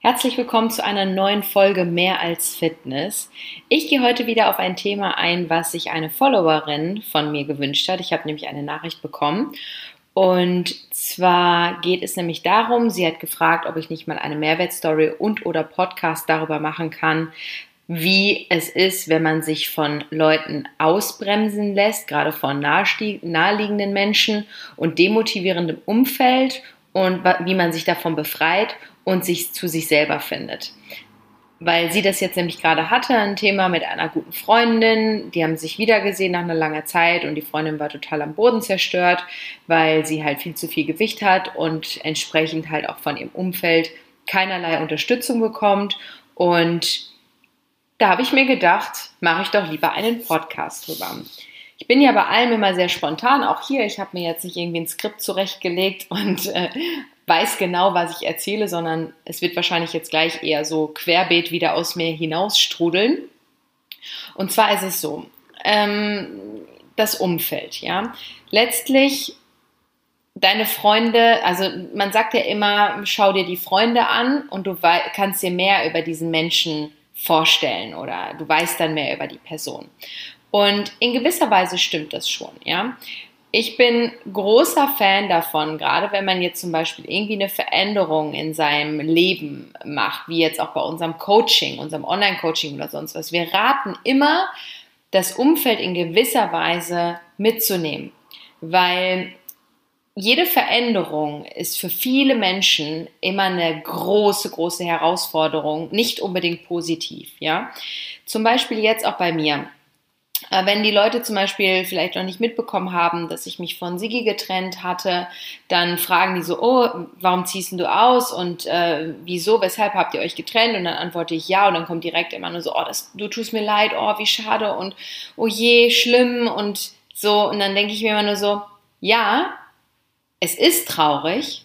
Herzlich willkommen zu einer neuen Folge Mehr als Fitness. Ich gehe heute wieder auf ein Thema ein, was sich eine Followerin von mir gewünscht hat. Ich habe nämlich eine Nachricht bekommen. Und zwar geht es nämlich darum, sie hat gefragt, ob ich nicht mal eine Mehrwertstory und oder Podcast darüber machen kann, wie es ist, wenn man sich von Leuten ausbremsen lässt, gerade von naheliegenden Menschen und demotivierendem Umfeld und wie man sich davon befreit und sich zu sich selber findet. Weil sie das jetzt nämlich gerade hatte, ein Thema mit einer guten Freundin. Die haben sich wiedergesehen nach einer langen Zeit und die Freundin war total am Boden zerstört, weil sie halt viel zu viel Gewicht hat und entsprechend halt auch von ihrem Umfeld keinerlei Unterstützung bekommt. Und da habe ich mir gedacht, mache ich doch lieber einen Podcast drüber. Ich bin ja bei allem immer sehr spontan, auch hier. Ich habe mir jetzt nicht irgendwie ein Skript zurechtgelegt und äh, weiß genau, was ich erzähle, sondern es wird wahrscheinlich jetzt gleich eher so querbeet wieder aus mir hinausstrudeln. Und zwar ist es so, ähm, das Umfeld, ja. Letztlich deine Freunde, also man sagt ja immer, schau dir die Freunde an und du kannst dir mehr über diesen Menschen vorstellen oder du weißt dann mehr über die Person. Und in gewisser Weise stimmt das schon, ja. Ich bin großer Fan davon, gerade wenn man jetzt zum Beispiel irgendwie eine Veränderung in seinem Leben macht, wie jetzt auch bei unserem Coaching, unserem Online-Coaching oder sonst was. Wir raten immer, das Umfeld in gewisser Weise mitzunehmen, weil jede Veränderung ist für viele Menschen immer eine große, große Herausforderung, nicht unbedingt positiv, ja. Zum Beispiel jetzt auch bei mir. Äh, wenn die Leute zum Beispiel vielleicht noch nicht mitbekommen haben, dass ich mich von Sigi getrennt hatte, dann fragen die so, oh, warum ziehst du aus und äh, wieso, weshalb habt ihr euch getrennt? Und dann antworte ich ja und dann kommt direkt immer nur so, oh, das, du tust mir leid, oh, wie schade und oh je, schlimm und so. Und dann denke ich mir immer nur so, ja, es ist traurig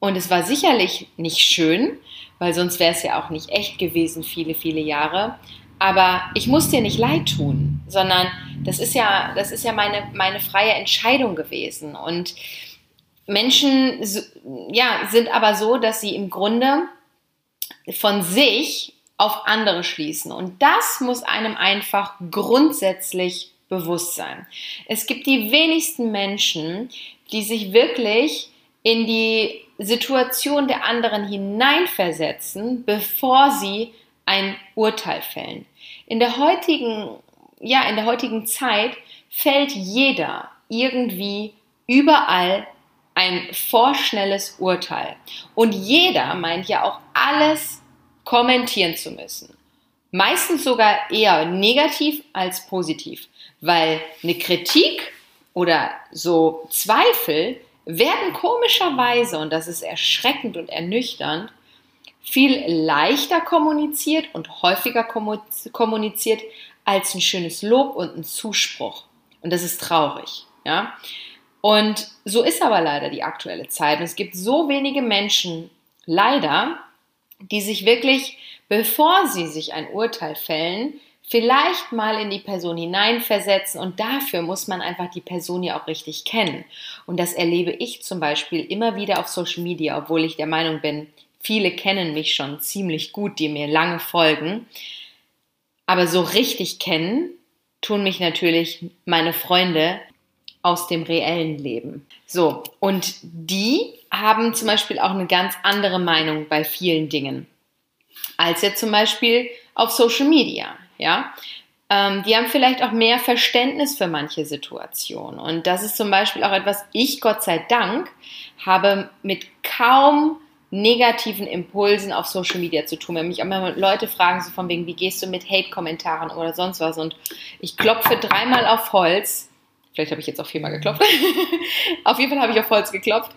und es war sicherlich nicht schön, weil sonst wäre es ja auch nicht echt gewesen, viele, viele Jahre. Aber ich muss dir nicht leid tun, sondern das ist ja, das ist ja meine, meine freie Entscheidung gewesen. Und Menschen ja, sind aber so, dass sie im Grunde von sich auf andere schließen. Und das muss einem einfach grundsätzlich bewusst sein. Es gibt die wenigsten Menschen, die sich wirklich in die Situation der anderen hineinversetzen, bevor sie ein Urteil fällen. In der heutigen, ja, in der heutigen Zeit fällt jeder irgendwie überall ein vorschnelles Urteil. Und jeder meint ja auch alles kommentieren zu müssen. Meistens sogar eher negativ als positiv, weil eine Kritik oder so Zweifel werden komischerweise, und das ist erschreckend und ernüchternd, viel leichter kommuniziert und häufiger kommuniziert als ein schönes Lob und ein Zuspruch. Und das ist traurig, ja. Und so ist aber leider die aktuelle Zeit. Und es gibt so wenige Menschen, leider, die sich wirklich, bevor sie sich ein Urteil fällen, vielleicht mal in die Person hineinversetzen und dafür muss man einfach die Person ja auch richtig kennen. Und das erlebe ich zum Beispiel immer wieder auf Social Media, obwohl ich der Meinung bin, Viele kennen mich schon ziemlich gut, die mir lange folgen. Aber so richtig kennen tun mich natürlich meine Freunde aus dem reellen Leben. So, und die haben zum Beispiel auch eine ganz andere Meinung bei vielen Dingen als jetzt zum Beispiel auf Social Media. Ja, ähm, die haben vielleicht auch mehr Verständnis für manche Situationen. Und das ist zum Beispiel auch etwas, ich Gott sei Dank habe mit kaum negativen Impulsen auf Social Media zu tun. Wenn mich immer Leute fragen, so von wegen, wie gehst du mit Hate-Kommentaren oder sonst was und ich klopfe dreimal auf Holz, vielleicht habe ich jetzt auch viermal geklopft, auf jeden Fall habe ich auf Holz geklopft,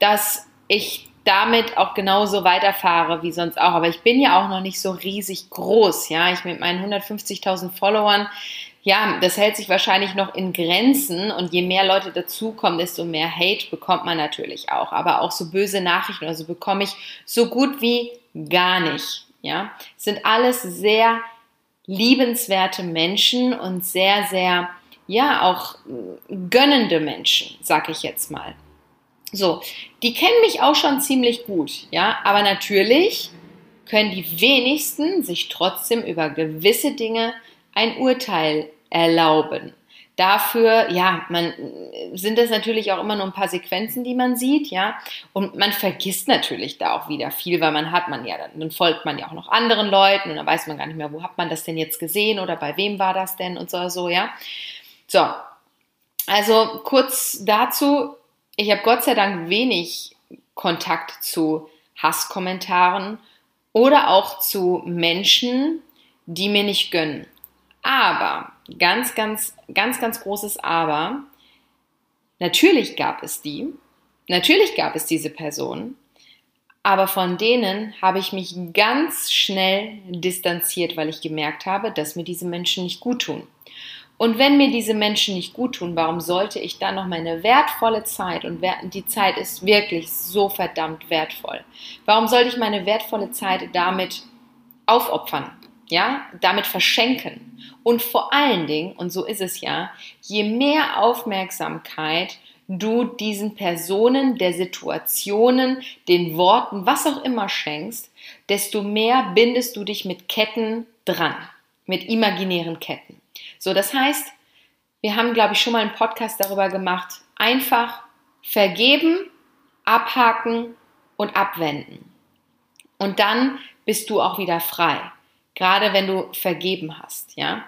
dass ich damit auch genauso weiterfahre wie sonst auch. Aber ich bin ja auch noch nicht so riesig groß, ja. Ich mit meinen 150.000 Followern, ja, das hält sich wahrscheinlich noch in Grenzen und je mehr Leute dazukommen, desto mehr Hate bekommt man natürlich auch. Aber auch so böse Nachrichten oder so bekomme ich so gut wie gar nicht. Ja, sind alles sehr liebenswerte Menschen und sehr, sehr, ja, auch gönnende Menschen, sag ich jetzt mal. So, die kennen mich auch schon ziemlich gut, ja, aber natürlich können die wenigsten sich trotzdem über gewisse Dinge ein Urteil erlauben. Dafür, ja, man sind das natürlich auch immer nur ein paar Sequenzen, die man sieht, ja, und man vergisst natürlich da auch wieder viel, weil man hat man ja, dann folgt man ja auch noch anderen Leuten und dann weiß man gar nicht mehr, wo hat man das denn jetzt gesehen oder bei wem war das denn und so, so ja. So, also kurz dazu, ich habe Gott sei Dank wenig Kontakt zu Hasskommentaren oder auch zu Menschen, die mir nicht gönnen. Aber, ganz, ganz, ganz, ganz großes Aber, natürlich gab es die, natürlich gab es diese Personen, aber von denen habe ich mich ganz schnell distanziert, weil ich gemerkt habe, dass mir diese Menschen nicht gut tun. Und wenn mir diese Menschen nicht gut tun, warum sollte ich dann noch meine wertvolle Zeit, und die Zeit ist wirklich so verdammt wertvoll, warum sollte ich meine wertvolle Zeit damit aufopfern? Ja, damit verschenken. Und vor allen Dingen, und so ist es ja, je mehr Aufmerksamkeit du diesen Personen, der Situationen, den Worten, was auch immer schenkst, desto mehr bindest du dich mit Ketten dran, mit imaginären Ketten. So, das heißt, wir haben, glaube ich, schon mal einen Podcast darüber gemacht. Einfach vergeben, abhaken und abwenden. Und dann bist du auch wieder frei. Gerade wenn du vergeben hast, ja.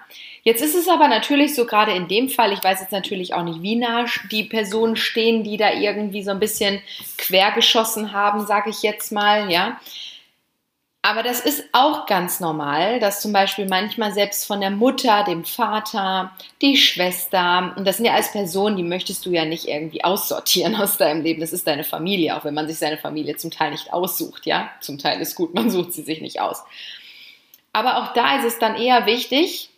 Jetzt ist es aber natürlich so, gerade in dem Fall, ich weiß jetzt natürlich auch nicht, wie nah die Personen stehen, die da irgendwie so ein bisschen quergeschossen haben, sage ich jetzt mal, ja. Aber das ist auch ganz normal, dass zum Beispiel manchmal selbst von der Mutter, dem Vater, die Schwester, und das sind ja alles Personen, die möchtest du ja nicht irgendwie aussortieren aus deinem Leben. Das ist deine Familie, auch wenn man sich seine Familie zum Teil nicht aussucht, ja. Zum Teil ist gut, man sucht sie sich nicht aus. Aber auch da ist es dann eher wichtig,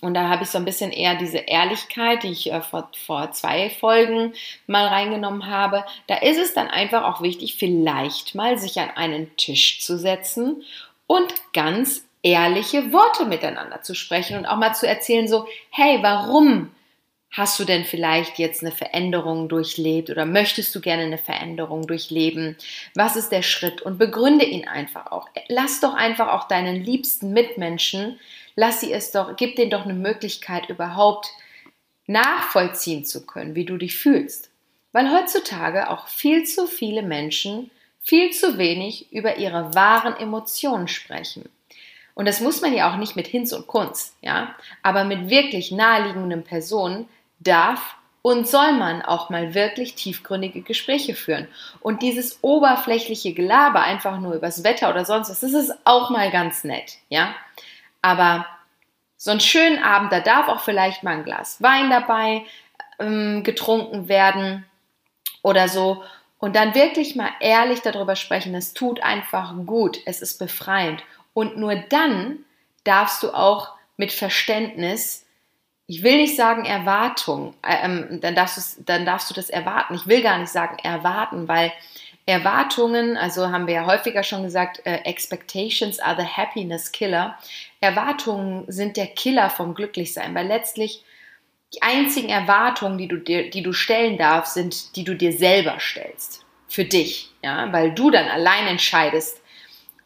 und da habe ich so ein bisschen eher diese Ehrlichkeit, die ich äh, vor, vor zwei Folgen mal reingenommen habe. Da ist es dann einfach auch wichtig, vielleicht mal sich an einen Tisch zu setzen und ganz ehrliche Worte miteinander zu sprechen und auch mal zu erzählen, so, hey, warum hast du denn vielleicht jetzt eine Veränderung durchlebt oder möchtest du gerne eine Veränderung durchleben? Was ist der Schritt? Und begründe ihn einfach auch. Lass doch einfach auch deinen liebsten Mitmenschen lass sie es doch, gib denen doch eine Möglichkeit überhaupt nachvollziehen zu können, wie du dich fühlst. Weil heutzutage auch viel zu viele Menschen viel zu wenig über ihre wahren Emotionen sprechen. Und das muss man ja auch nicht mit Hinz und Kunst, ja, aber mit wirklich naheliegenden Personen darf und soll man auch mal wirklich tiefgründige Gespräche führen. Und dieses oberflächliche Gelaber einfach nur übers Wetter oder sonst was, das ist auch mal ganz nett, ja. Aber so einen schönen Abend, da darf auch vielleicht mal ein Glas Wein dabei ähm, getrunken werden oder so. Und dann wirklich mal ehrlich darüber sprechen. Es tut einfach gut. Es ist befreiend. Und nur dann darfst du auch mit Verständnis, ich will nicht sagen Erwartung, äh, ähm, dann, darfst dann darfst du das erwarten. Ich will gar nicht sagen erwarten, weil Erwartungen, also haben wir ja häufiger schon gesagt, äh, Expectations are the happiness killer. Erwartungen sind der Killer vom Glücklichsein, weil letztlich die einzigen Erwartungen, die du dir, die du stellen darfst, sind, die du dir selber stellst. Für dich, ja, weil du dann allein entscheidest,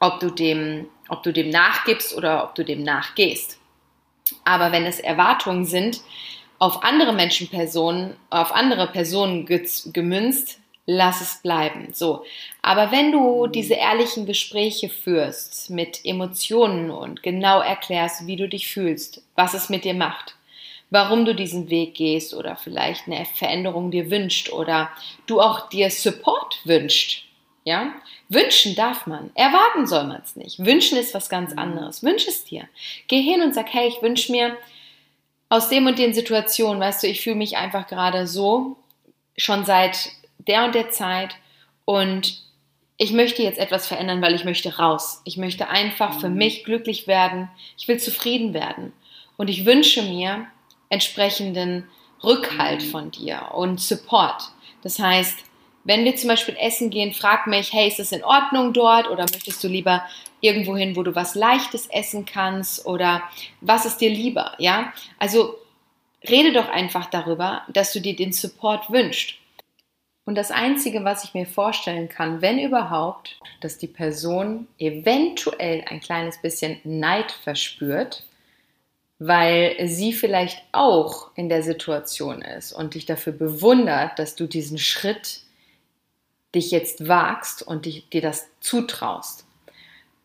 ob du dem, ob du dem nachgibst oder ob du dem nachgehst. Aber wenn es Erwartungen sind, auf andere Menschenpersonen, auf andere Personen gemünzt, lass es bleiben. So. Aber wenn du diese ehrlichen Gespräche führst mit Emotionen und genau erklärst, wie du dich fühlst, was es mit dir macht, warum du diesen Weg gehst oder vielleicht eine Veränderung dir wünscht oder du auch dir Support wünscht, ja? Wünschen darf man. Erwarten soll man es nicht. Wünschen ist was ganz anderes. Wünsch es dir. Geh hin und sag, hey, ich wünsche mir aus dem und den Situationen, weißt du, ich fühle mich einfach gerade so, schon seit der und der Zeit und ich möchte jetzt etwas verändern, weil ich möchte raus. Ich möchte einfach für mhm. mich glücklich werden. Ich will zufrieden werden. Und ich wünsche mir entsprechenden Rückhalt mhm. von dir und Support. Das heißt, wenn wir zum Beispiel essen gehen, frag mich, hey, ist es in Ordnung dort oder möchtest du lieber irgendwo hin, wo du was Leichtes essen kannst oder was ist dir lieber, ja? Also rede doch einfach darüber, dass du dir den Support wünschst. Und das Einzige, was ich mir vorstellen kann, wenn überhaupt, dass die Person eventuell ein kleines bisschen Neid verspürt, weil sie vielleicht auch in der Situation ist und dich dafür bewundert, dass du diesen Schritt dich jetzt wagst und dich, dir das zutraust.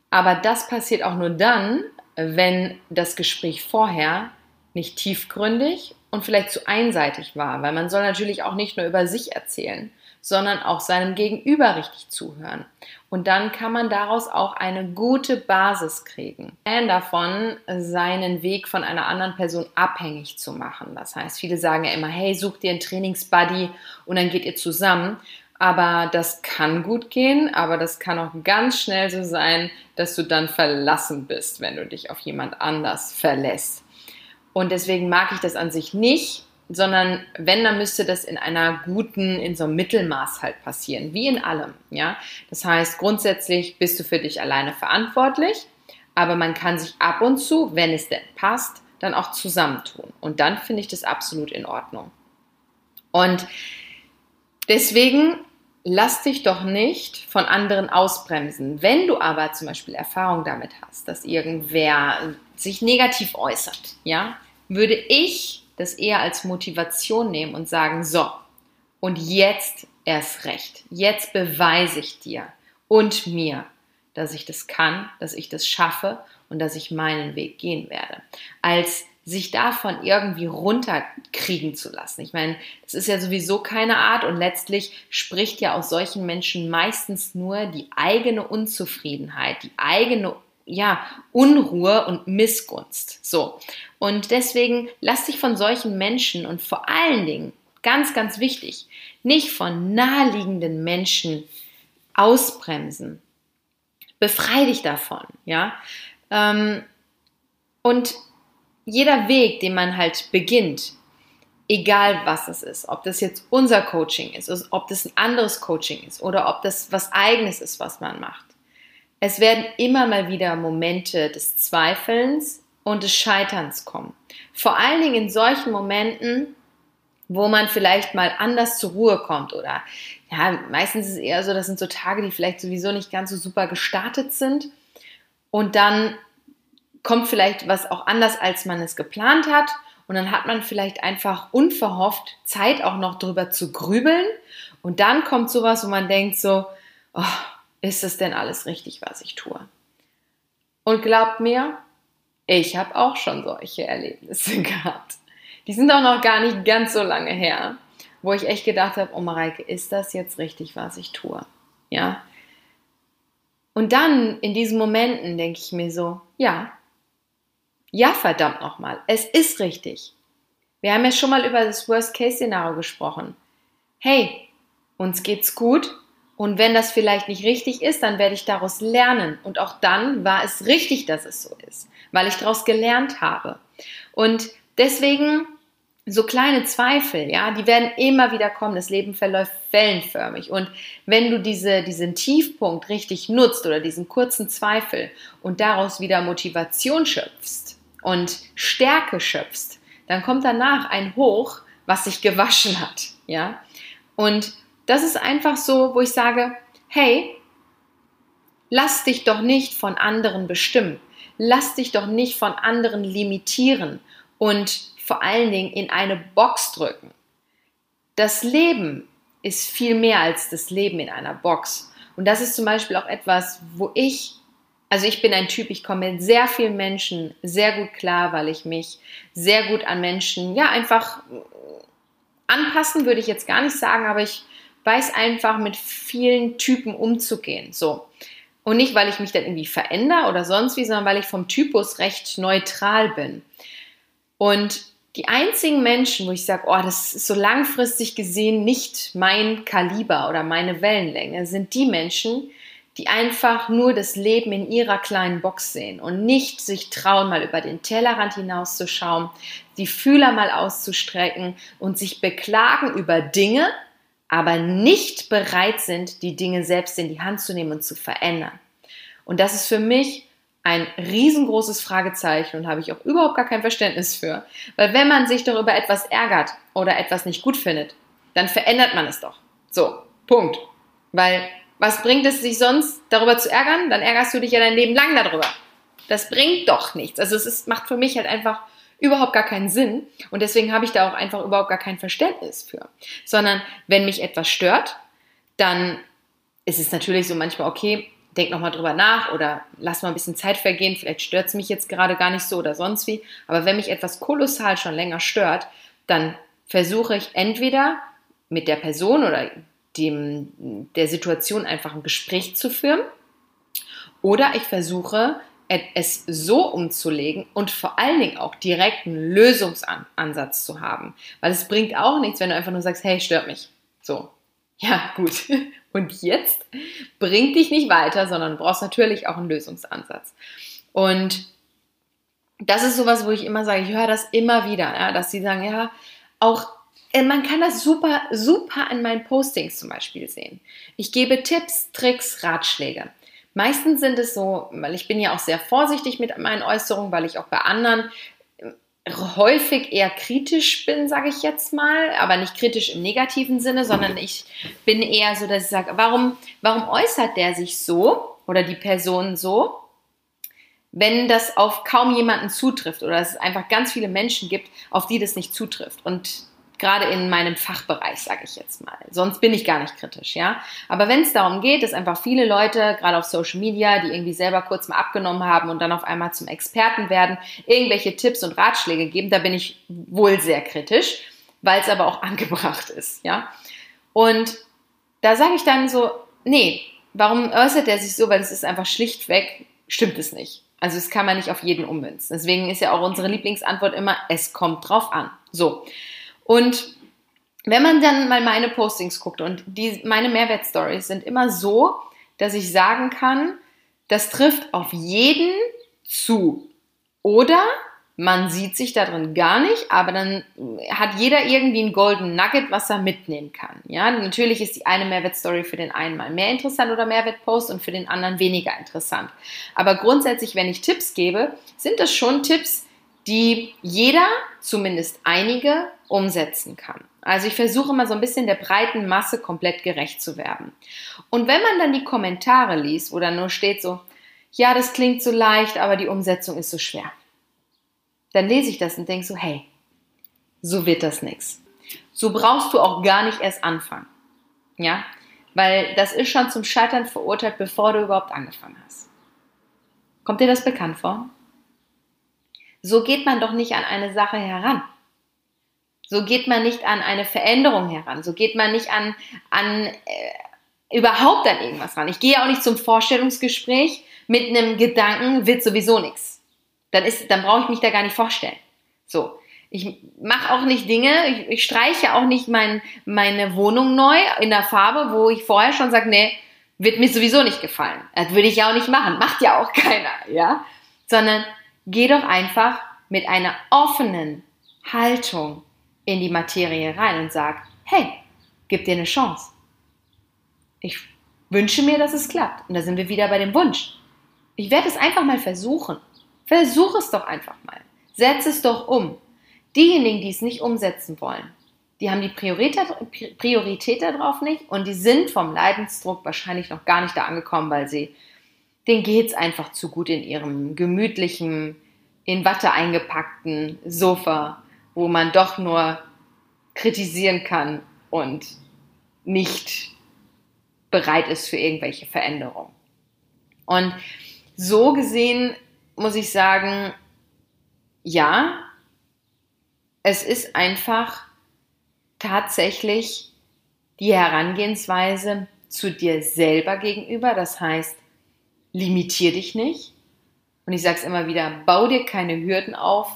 Aber das passiert auch nur dann, wenn das Gespräch vorher nicht tiefgründig und vielleicht zu einseitig war, weil man soll natürlich auch nicht nur über sich erzählen, sondern auch seinem Gegenüber richtig zuhören. Und dann kann man daraus auch eine gute Basis kriegen. Fan davon, seinen Weg von einer anderen Person abhängig zu machen. Das heißt, viele sagen ja immer, hey, such dir einen Trainingsbuddy und dann geht ihr zusammen. Aber das kann gut gehen, aber das kann auch ganz schnell so sein, dass du dann verlassen bist, wenn du dich auf jemand anders verlässt. Und deswegen mag ich das an sich nicht, sondern wenn, dann müsste das in einer guten, in so einem Mittelmaß halt passieren, wie in allem, ja. Das heißt, grundsätzlich bist du für dich alleine verantwortlich, aber man kann sich ab und zu, wenn es denn passt, dann auch zusammentun. Und dann finde ich das absolut in Ordnung. Und deswegen lass dich doch nicht von anderen ausbremsen. Wenn du aber zum Beispiel Erfahrung damit hast, dass irgendwer sich negativ äußert, ja, würde ich das eher als Motivation nehmen und sagen, so, und jetzt erst recht. Jetzt beweise ich dir und mir, dass ich das kann, dass ich das schaffe und dass ich meinen Weg gehen werde. Als sich davon irgendwie runterkriegen zu lassen. Ich meine, das ist ja sowieso keine Art und letztlich spricht ja aus solchen Menschen meistens nur die eigene Unzufriedenheit, die eigene ja, Unruhe und Missgunst. So. Und deswegen lass dich von solchen Menschen und vor allen Dingen, ganz, ganz wichtig, nicht von naheliegenden Menschen ausbremsen. Befrei dich davon, ja. Ähm, und jeder Weg, den man halt beginnt, egal was es ist, ob das jetzt unser Coaching ist, ob das ein anderes Coaching ist oder ob das was eigenes ist, was man macht, es werden immer mal wieder Momente des Zweifelns und des Scheiterns kommen. Vor allen Dingen in solchen Momenten, wo man vielleicht mal anders zur Ruhe kommt oder ja, meistens ist es eher so, das sind so Tage, die vielleicht sowieso nicht ganz so super gestartet sind und dann kommt vielleicht was auch anders, als man es geplant hat und dann hat man vielleicht einfach unverhofft Zeit auch noch drüber zu grübeln und dann kommt sowas, wo man denkt so, oh, ist es denn alles richtig, was ich tue? Und glaubt mir, ich habe auch schon solche Erlebnisse gehabt. Die sind auch noch gar nicht ganz so lange her, wo ich echt gedacht habe, oh Mareike, ist das jetzt richtig, was ich tue? Ja. Und dann in diesen Momenten denke ich mir so, ja, ja, verdammt nochmal, es ist richtig. Wir haben ja schon mal über das Worst-Case-Szenario gesprochen. Hey, uns geht's gut, und wenn das vielleicht nicht richtig ist, dann werde ich daraus lernen. Und auch dann war es richtig, dass es so ist, weil ich daraus gelernt habe. Und deswegen so kleine Zweifel, ja, die werden immer wieder kommen. Das Leben verläuft wellenförmig. Und wenn du diese, diesen Tiefpunkt richtig nutzt oder diesen kurzen Zweifel und daraus wieder Motivation schöpfst und Stärke schöpfst, dann kommt danach ein Hoch, was sich gewaschen hat, ja. Und das ist einfach so, wo ich sage, hey, lass dich doch nicht von anderen bestimmen. Lass dich doch nicht von anderen limitieren und vor allen Dingen in eine Box drücken. Das Leben ist viel mehr als das Leben in einer Box. Und das ist zum Beispiel auch etwas, wo ich, also ich bin ein Typ, ich komme mit sehr vielen Menschen sehr gut klar, weil ich mich sehr gut an Menschen, ja, einfach anpassen würde ich jetzt gar nicht sagen, aber ich weiß einfach mit vielen Typen umzugehen. So. Und nicht, weil ich mich dann irgendwie verändere oder sonst wie, sondern weil ich vom Typus recht neutral bin. Und die einzigen Menschen, wo ich sage, oh, das ist so langfristig gesehen nicht mein Kaliber oder meine Wellenlänge, sind die Menschen, einfach nur das Leben in ihrer kleinen Box sehen und nicht sich trauen, mal über den Tellerrand hinauszuschauen, die Fühler mal auszustrecken und sich beklagen über Dinge, aber nicht bereit sind, die Dinge selbst in die Hand zu nehmen und zu verändern. Und das ist für mich ein riesengroßes Fragezeichen und habe ich auch überhaupt gar kein Verständnis für. Weil wenn man sich darüber etwas ärgert oder etwas nicht gut findet, dann verändert man es doch. So, Punkt. Weil was bringt es sich sonst darüber zu ärgern? Dann ärgerst du dich ja dein Leben lang darüber. Das bringt doch nichts. Also es ist, macht für mich halt einfach überhaupt gar keinen Sinn und deswegen habe ich da auch einfach überhaupt gar kein Verständnis für. Sondern wenn mich etwas stört, dann ist es natürlich so manchmal okay, denk nochmal drüber nach oder lass mal ein bisschen Zeit vergehen, vielleicht stört es mich jetzt gerade gar nicht so oder sonst wie. Aber wenn mich etwas kolossal schon länger stört, dann versuche ich entweder mit der Person oder dem, der Situation einfach ein Gespräch zu führen oder ich versuche es so umzulegen und vor allen Dingen auch direkt einen Lösungsansatz zu haben. Weil es bringt auch nichts, wenn du einfach nur sagst, hey, stört mich. So. Ja, gut. Und jetzt bringt dich nicht weiter, sondern du brauchst natürlich auch einen Lösungsansatz. Und das ist sowas, wo ich immer sage, ich höre das immer wieder, ja, dass sie sagen, ja, auch man kann das super, super an meinen Postings zum Beispiel sehen. Ich gebe Tipps, Tricks, Ratschläge. Meistens sind es so, weil ich bin ja auch sehr vorsichtig mit meinen Äußerungen, weil ich auch bei anderen äh, häufig eher kritisch bin, sage ich jetzt mal, aber nicht kritisch im negativen Sinne, sondern ich bin eher so, dass ich sage, warum, warum äußert der sich so oder die Person so, wenn das auf kaum jemanden zutrifft oder es einfach ganz viele Menschen gibt, auf die das nicht zutrifft. Und gerade in meinem Fachbereich, sage ich jetzt mal. Sonst bin ich gar nicht kritisch, ja. Aber wenn es darum geht, dass einfach viele Leute, gerade auf Social Media, die irgendwie selber kurz mal abgenommen haben und dann auf einmal zum Experten werden, irgendwelche Tipps und Ratschläge geben, da bin ich wohl sehr kritisch, weil es aber auch angebracht ist, ja. Und da sage ich dann so, nee, warum äußert er sich so? Weil es ist einfach schlichtweg, stimmt es nicht. Also das kann man nicht auf jeden ummünzen. Deswegen ist ja auch unsere Lieblingsantwort immer, es kommt drauf an. So. Und wenn man dann mal meine Postings guckt und die, meine Mehrwertstories sind immer so, dass ich sagen kann, das trifft auf jeden zu. Oder man sieht sich da drin gar nicht, aber dann hat jeder irgendwie ein Golden Nugget, was er mitnehmen kann. Ja, natürlich ist die eine Mehrwertstory für den einen mal mehr interessant oder Mehrwertpost und für den anderen weniger interessant. Aber grundsätzlich, wenn ich Tipps gebe, sind das schon Tipps, die jeder, zumindest einige, umsetzen kann. Also ich versuche mal so ein bisschen der breiten Masse komplett gerecht zu werden. Und wenn man dann die Kommentare liest, wo dann nur steht so, ja, das klingt so leicht, aber die Umsetzung ist so schwer. Dann lese ich das und denke so, hey, so wird das nichts. So brauchst du auch gar nicht erst anfangen. Ja, weil das ist schon zum Scheitern verurteilt, bevor du überhaupt angefangen hast. Kommt dir das bekannt vor? So geht man doch nicht an eine Sache heran. So geht man nicht an eine Veränderung heran. So geht man nicht an, an äh, überhaupt an irgendwas ran. Ich gehe auch nicht zum Vorstellungsgespräch mit einem Gedanken, wird sowieso nichts. Dann, dann brauche ich mich da gar nicht vorstellen. So. Ich mache auch nicht Dinge, ich, ich streiche auch nicht mein, meine Wohnung neu in der Farbe, wo ich vorher schon sage, nee, wird mir sowieso nicht gefallen. Das würde ich ja auch nicht machen. Macht ja auch keiner, ja. Sondern Geh doch einfach mit einer offenen Haltung in die Materie rein und sag, hey, gib dir eine Chance. Ich wünsche mir, dass es klappt. Und da sind wir wieder bei dem Wunsch. Ich werde es einfach mal versuchen. Versuch es doch einfach mal. Setz es doch um. Diejenigen, die es nicht umsetzen wollen, die haben die Priorität, Priorität darauf nicht und die sind vom Leidensdruck wahrscheinlich noch gar nicht da angekommen, weil sie denen geht es einfach zu gut in ihrem gemütlichen, in Watte eingepackten Sofa, wo man doch nur kritisieren kann und nicht bereit ist für irgendwelche Veränderungen. Und so gesehen muss ich sagen, ja, es ist einfach tatsächlich die Herangehensweise zu dir selber gegenüber. Das heißt, limitier dich nicht. Und ich sage es immer wieder, bau dir keine Hürden auf,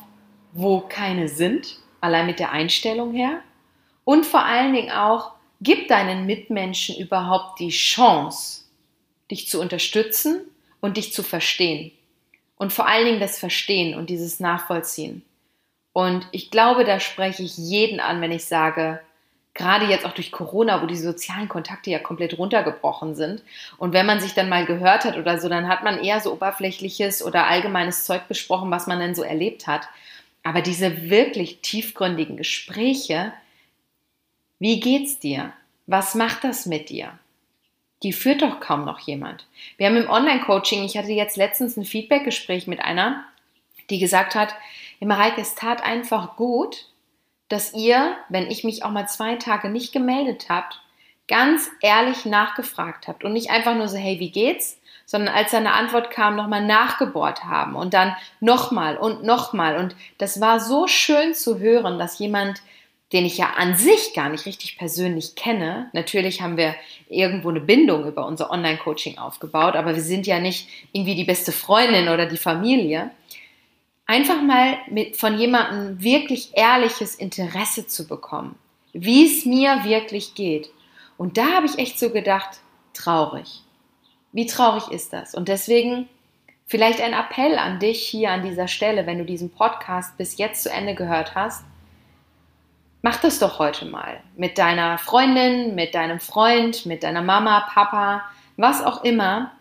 wo keine sind, allein mit der Einstellung her. Und vor allen Dingen auch, gib deinen Mitmenschen überhaupt die Chance, dich zu unterstützen und dich zu verstehen. Und vor allen Dingen das Verstehen und dieses Nachvollziehen. Und ich glaube, da spreche ich jeden an, wenn ich sage, gerade jetzt auch durch Corona, wo die sozialen Kontakte ja komplett runtergebrochen sind. Und wenn man sich dann mal gehört hat oder so, dann hat man eher so oberflächliches oder allgemeines Zeug besprochen, was man denn so erlebt hat. Aber diese wirklich tiefgründigen Gespräche, wie geht's dir? Was macht das mit dir? Die führt doch kaum noch jemand. Wir haben im Online-Coaching, ich hatte jetzt letztens ein Feedback-Gespräch mit einer, die gesagt hat, Mareike, es tat einfach gut, dass ihr, wenn ich mich auch mal zwei Tage nicht gemeldet habt, ganz ehrlich nachgefragt habt und nicht einfach nur so, hey, wie geht's? Sondern als eine Antwort kam, nochmal nachgebohrt haben und dann nochmal und nochmal. Und das war so schön zu hören, dass jemand, den ich ja an sich gar nicht richtig persönlich kenne, natürlich haben wir irgendwo eine Bindung über unser Online-Coaching aufgebaut, aber wir sind ja nicht irgendwie die beste Freundin oder die Familie einfach mal mit, von jemandem wirklich ehrliches Interesse zu bekommen, wie es mir wirklich geht. Und da habe ich echt so gedacht, traurig. Wie traurig ist das? Und deswegen vielleicht ein Appell an dich hier an dieser Stelle, wenn du diesen Podcast bis jetzt zu Ende gehört hast. Mach das doch heute mal mit deiner Freundin, mit deinem Freund, mit deiner Mama, Papa, was auch immer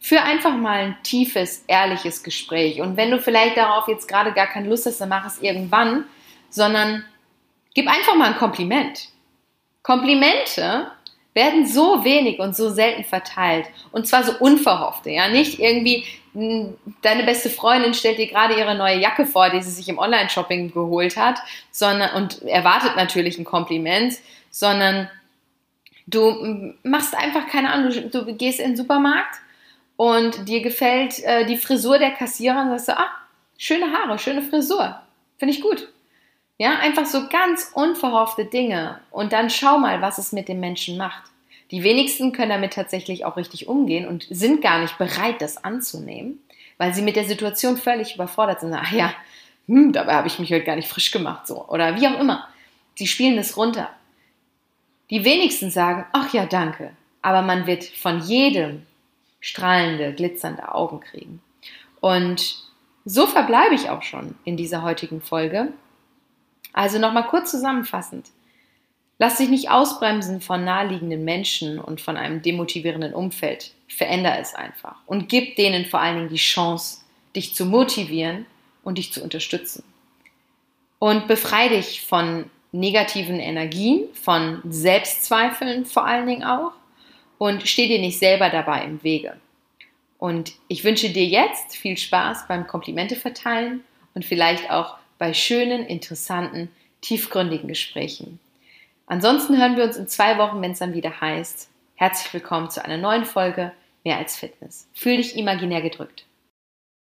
für einfach mal ein tiefes, ehrliches Gespräch. Und wenn du vielleicht darauf jetzt gerade gar keine Lust hast, dann mach es irgendwann, sondern gib einfach mal ein Kompliment. Komplimente werden so wenig und so selten verteilt. Und zwar so unverhoffte, ja. Nicht irgendwie, hm, deine beste Freundin stellt dir gerade ihre neue Jacke vor, die sie sich im Online-Shopping geholt hat, sondern, und erwartet natürlich ein Kompliment, sondern du machst einfach keine Ahnung, du, du gehst in den Supermarkt und dir gefällt äh, die Frisur der Kassiererin, sagst du, ah, schöne Haare, schöne Frisur. Finde ich gut. Ja, einfach so ganz unverhoffte Dinge. Und dann schau mal, was es mit dem Menschen macht. Die wenigsten können damit tatsächlich auch richtig umgehen und sind gar nicht bereit, das anzunehmen, weil sie mit der Situation völlig überfordert sind. Ach ja, hm, dabei habe ich mich heute gar nicht frisch gemacht, so. Oder wie auch immer. Sie spielen es runter. Die wenigsten sagen, ach ja, danke. Aber man wird von jedem strahlende, glitzernde Augen kriegen. Und so verbleibe ich auch schon in dieser heutigen Folge. Also nochmal kurz zusammenfassend. Lass dich nicht ausbremsen von naheliegenden Menschen und von einem demotivierenden Umfeld. Veränder es einfach und gib denen vor allen Dingen die Chance, dich zu motivieren und dich zu unterstützen. Und befreie dich von negativen Energien, von Selbstzweifeln vor allen Dingen auch und steh dir nicht selber dabei im Wege. Und ich wünsche dir jetzt viel Spaß beim Komplimente verteilen und vielleicht auch bei schönen, interessanten, tiefgründigen Gesprächen. Ansonsten hören wir uns in zwei Wochen, wenn es dann wieder heißt, herzlich willkommen zu einer neuen Folge Mehr als Fitness. Fühl dich imaginär gedrückt.